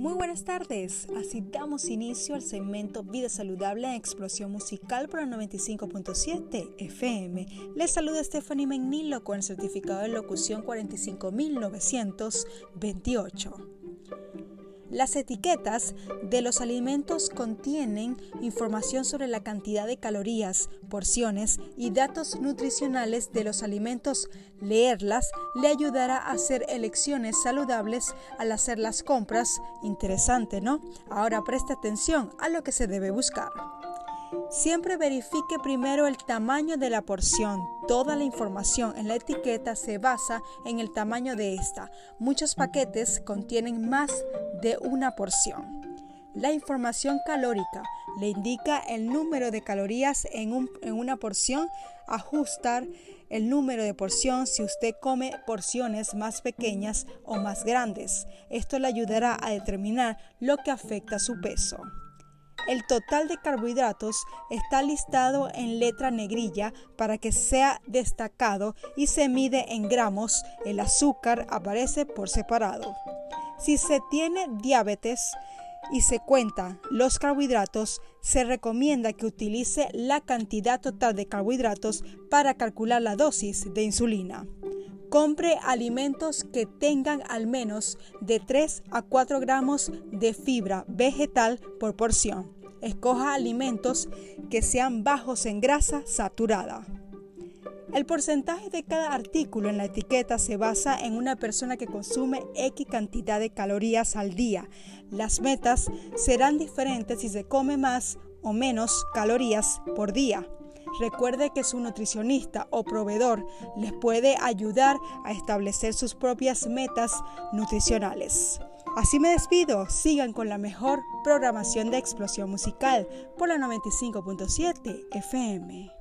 Muy buenas tardes, así damos inicio al segmento Vida Saludable en Explosión Musical por el 95.7 FM. Les saluda Stephanie Menilo con el certificado de locución 45928. Las etiquetas de los alimentos contienen información sobre la cantidad de calorías, porciones y datos nutricionales de los alimentos. Leerlas le ayudará a hacer elecciones saludables al hacer las compras. Interesante, ¿no? Ahora preste atención a lo que se debe buscar. Siempre verifique primero el tamaño de la porción. Toda la información en la etiqueta se basa en el tamaño de esta. Muchos paquetes contienen más de una porción. La información calórica le indica el número de calorías en, en, una porción. Ajustar el número de porción si usted come porciones más pequeñas o más grandes. Esto le ayudará a determinar lo que afecta su peso. El total de carbohidratos está listado en letra negrilla para que sea destacado y se mide en gramos. El azúcar aparece por separado. Si se tiene diabetes y se cuenta los carbohidratos, se recomienda que utilice la cantidad total de carbohidratos para calcular la dosis de insulina. Compre alimentos que tengan al menos de 3 a 4 gramos de fibra vegetal por porción. Escoja alimentos que sean bajos en grasa saturada. El porcentaje de cada artículo en la etiqueta se basa en una persona que consume X cantidad de calorías al día. Las metas serán diferentes si se come más o menos calorías por día. Recuerde que su nutricionista o proveedor les puede ayudar a establecer sus propias metas nutricionales. Así me despido, sigan con la mejor programación de explosión musical por la 95.7 FM.